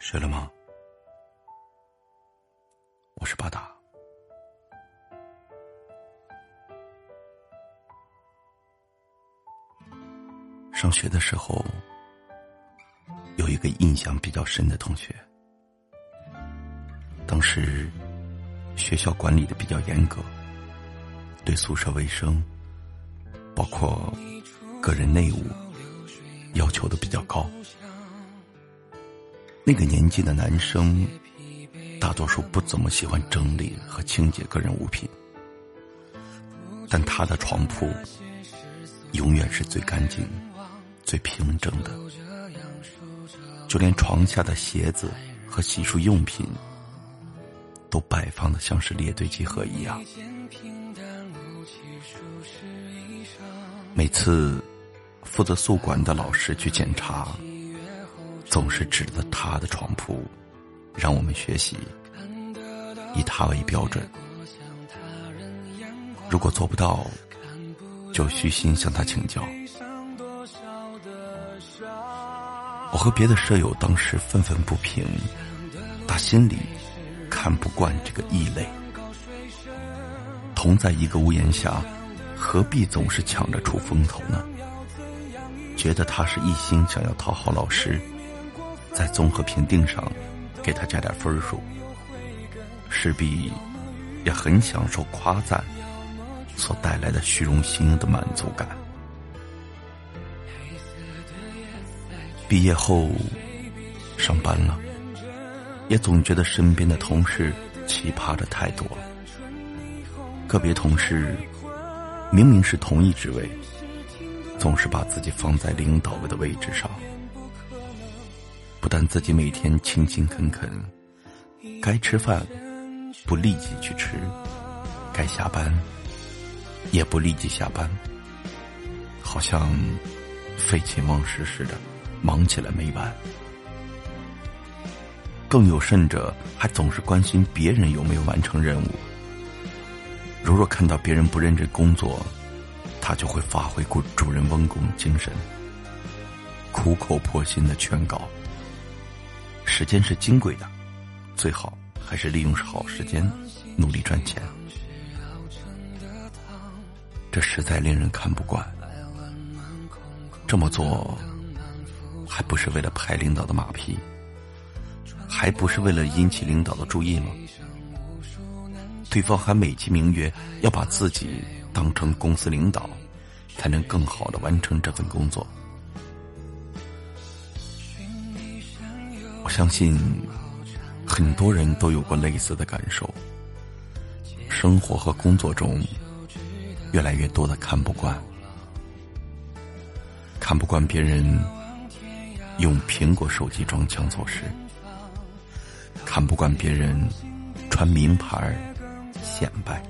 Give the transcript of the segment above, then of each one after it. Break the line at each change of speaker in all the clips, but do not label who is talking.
睡了吗？我是巴达。上学的时候，有一个印象比较深的同学。当时学校管理的比较严格，对宿舍卫生，包括个人内务，要求都比较高。那个年纪的男生，大多数不怎么喜欢整理和清洁个人物品，但他的床铺永远是最干净、最平整的，就连床下的鞋子和洗漱用品，都摆放的像是列队集合一样。每次负责宿管的老师去检查。总是指着他的床铺，让我们学习，以他为标准。如果做不到，就虚心向他请教。我和别的舍友当时愤愤不平，打心里看不惯这个异类。同在一个屋檐下，何必总是抢着出风头呢？觉得他是一心想要讨好老师。在综合评定上，给他加点分数，势必也很享受夸赞所带来的虚荣心的满足感。毕业后上班了，也总觉得身边的同事奇葩的太多。个别同事明明是同一职位，总是把自己放在领导位的位置上。但自己每天勤勤恳恳，该吃饭不立即去吃，该下班也不立即下班，好像废寝忘食似的，忙起来没完。更有甚者，还总是关心别人有没有完成任务。如若看到别人不认真工作，他就会发挥主主人翁工精神，苦口婆心的劝告。时间是金贵的，最好还是利用好时间，努力赚钱。这实在令人看不惯。这么做，还不是为了拍领导的马屁，还不是为了引起领导的注意吗？对方还美其名曰要把自己当成公司领导，才能更好的完成这份工作。我相信，很多人都有过类似的感受。生活和工作中，越来越多的看不惯，看不惯别人用苹果手机装腔作势，看不惯别人穿名牌显摆，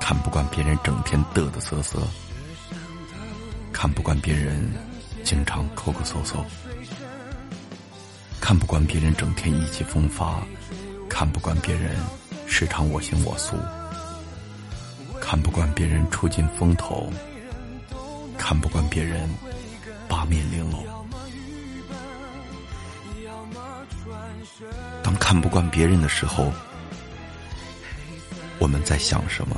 看不惯别人整天嘚嘚瑟瑟，看不惯别人经常抠抠搜搜。看不惯别人整天意气风发，看不惯别人时常我行我素，看不惯别人出尽风头，看不惯别人八面玲珑。当看不惯别人的时候，我们在想什么？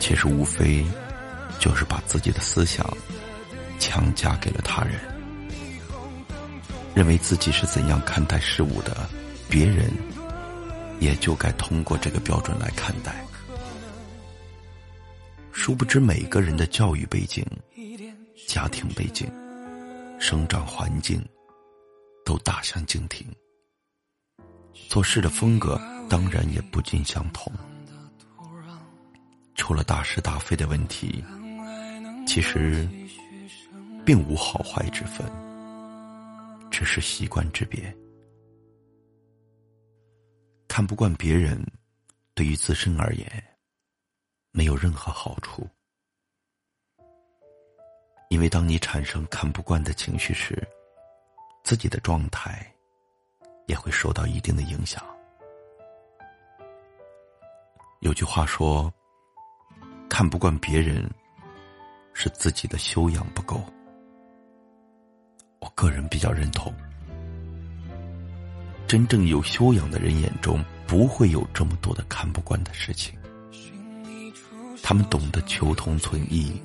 其实无非就是把自己的思想强加给了他人。认为自己是怎样看待事物的，别人也就该通过这个标准来看待。殊不知，每个人的教育背景、家庭背景、生长环境都大相径庭，做事的风格当然也不尽相同。出了大是大非的问题，其实并无好坏之分。只是习惯之别，看不惯别人，对于自身而言，没有任何好处。因为当你产生看不惯的情绪时，自己的状态也会受到一定的影响。有句话说：“看不惯别人，是自己的修养不够。”我个人比较认同，真正有修养的人眼中，不会有这么多的看不惯的事情。他们懂得求同存异，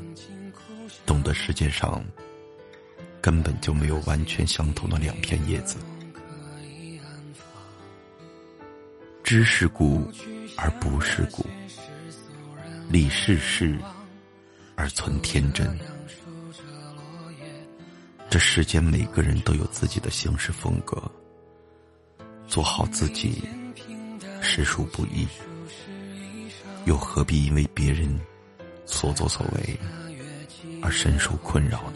懂得世界上根本就没有完全相同的两片叶子。知世故而不世故，理世事而存天真。这世间每个人都有自己的行事风格，做好自己实属不易，又何必因为别人所作所为而深受困扰呢？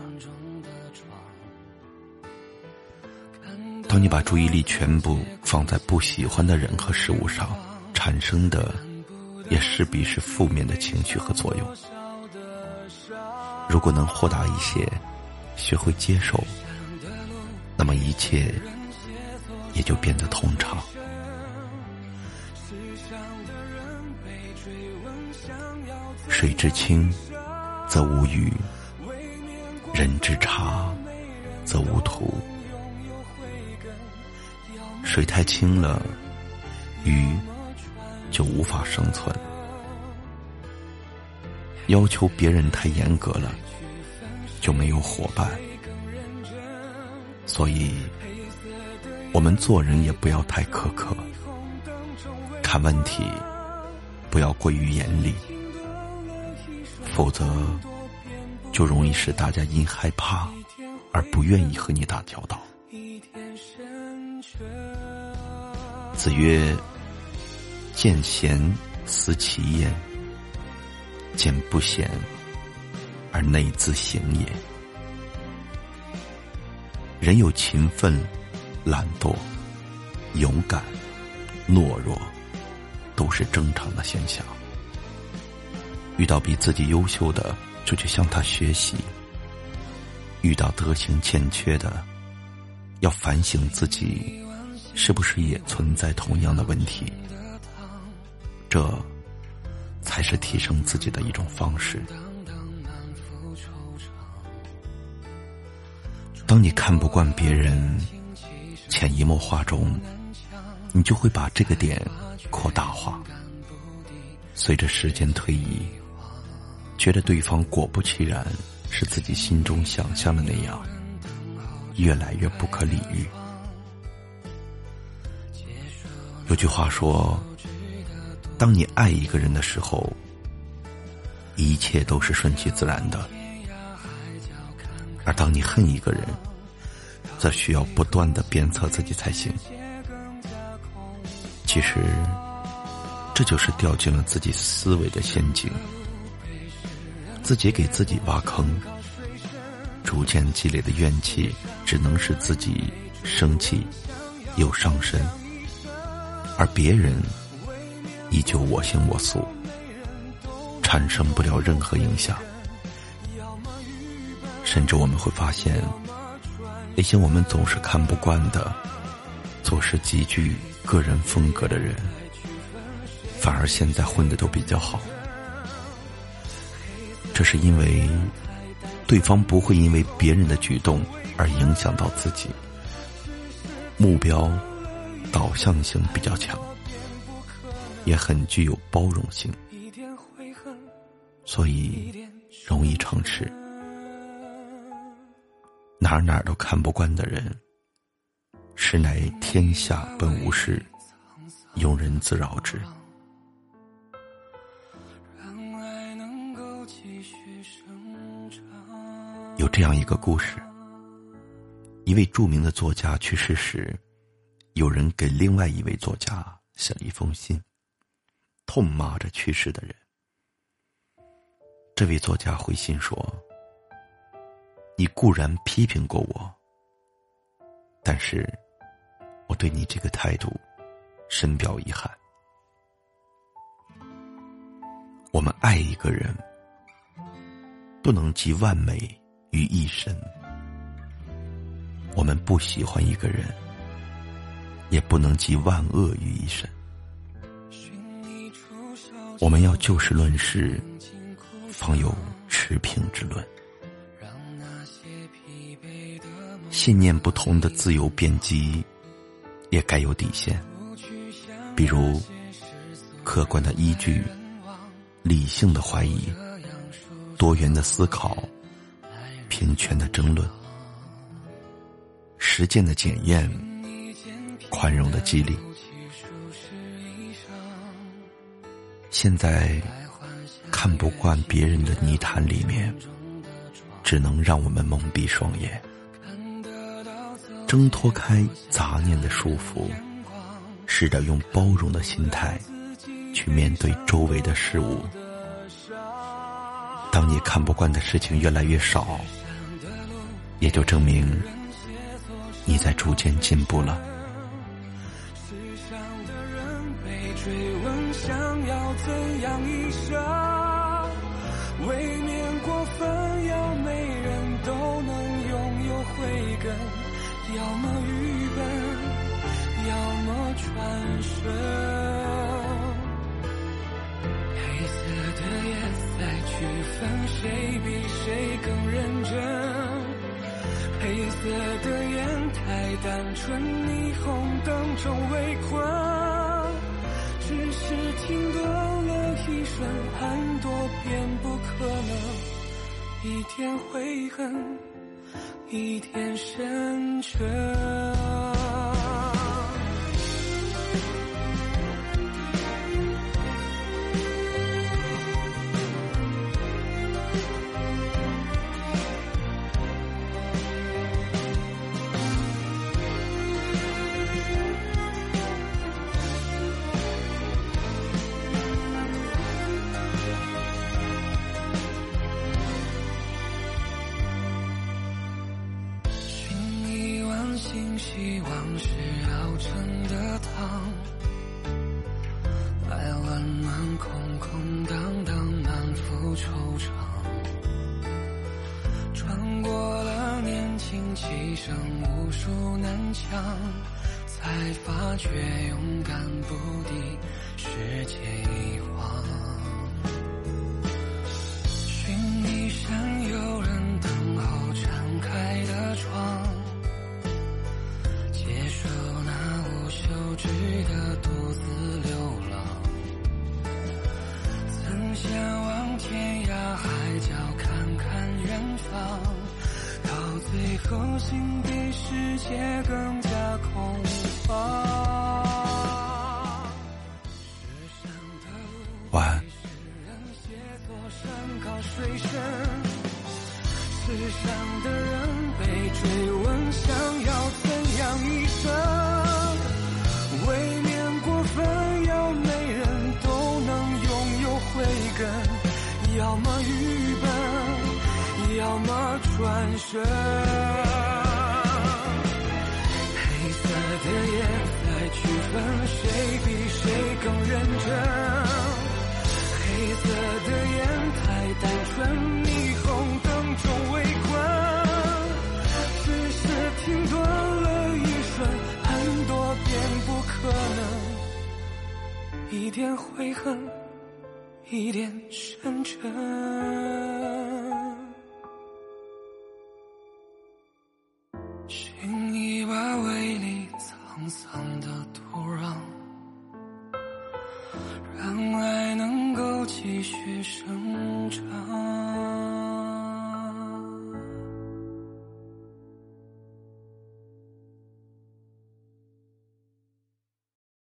当你把注意力全部放在不喜欢的人和事物上，产生的也势必是负面的情绪和作用。如果能豁达一些。学会接受，那么一切也就变得通畅。水之清则无鱼，人之察则无徒。水太清了，鱼就无法生存；要求别人太严格了。就没有伙伴，所以，我们做人也不要太苛刻，看问题不要过于严厉，否则就容易使大家因害怕而不愿意和你打交道。子曰：“见贤思齐焉，见不贤。”而内自省也。人有勤奋、懒惰、勇敢、懦弱，都是正常的现象。遇到比自己优秀的，就去向他学习；遇到德行欠缺的，要反省自己，是不是也存在同样的问题？这才是提升自己的一种方式。当你看不惯别人，潜移默化中，你就会把这个点扩大化。随着时间推移，觉得对方果不其然是自己心中想象的那样，越来越不可理喻。有句话说：“当你爱一个人的时候，一切都是顺其自然的。”而当你恨一个人，则需要不断的鞭策自己才行。其实，这就是掉进了自己思维的陷阱，自己给自己挖坑，逐渐积累的怨气，只能使自己生气又伤身，而别人依旧我行我素，产生不了任何影响。甚至我们会发现，那些我们总是看不惯的、做事极具个人风格的人，反而现在混的都比较好。这是因为，对方不会因为别人的举动而影响到自己，目标导向性比较强，也很具有包容性，所以容易成事。哪哪都看不惯的人，实乃天下本无事，庸人自扰之。有这样一个故事：一位著名的作家去世时，有人给另外一位作家写了一封信，痛骂着去世的人。这位作家回信说。你固然批评过我，但是我对你这个态度深表遗憾。我们爱一个人，不能集万美于一身；我们不喜欢一个人，也不能集万恶于一身。我们要就事论事，方有持平之论。信念不同的自由辩机，也该有底线，比如客观的依据、理性的怀疑、多元的思考、平权的争论、实践的检验、宽容的激励。现在看不惯别人的泥潭里面，只能让我们蒙蔽双眼。挣脱开杂念的束缚，试着用包容的心态去面对周围的事物。当你看不惯的事情越来越少，也就证明你在逐渐进步了。
未免过分，要每人都能拥有慧根。要么愚笨，要么传神。黑色的夜在区分谁比谁更认真。黑色的眼太单纯，霓虹灯中围困。只是停顿了一瞬，很多遍不可能，一点悔恨。一天深沉。却勇敢不敌世界一晃。寻一扇有人等候敞开的窗。接受那无休止的独自流浪，曾向往天涯海角看看远方，最后心比世界更加空旷。
晚安。
世上的人被追问，想要转身。黑色的眼来区分谁比谁更认真。黑色的眼太单纯，霓虹灯中围困。只是停顿了一瞬，很多遍不可能，一点悔恨。一点深沉，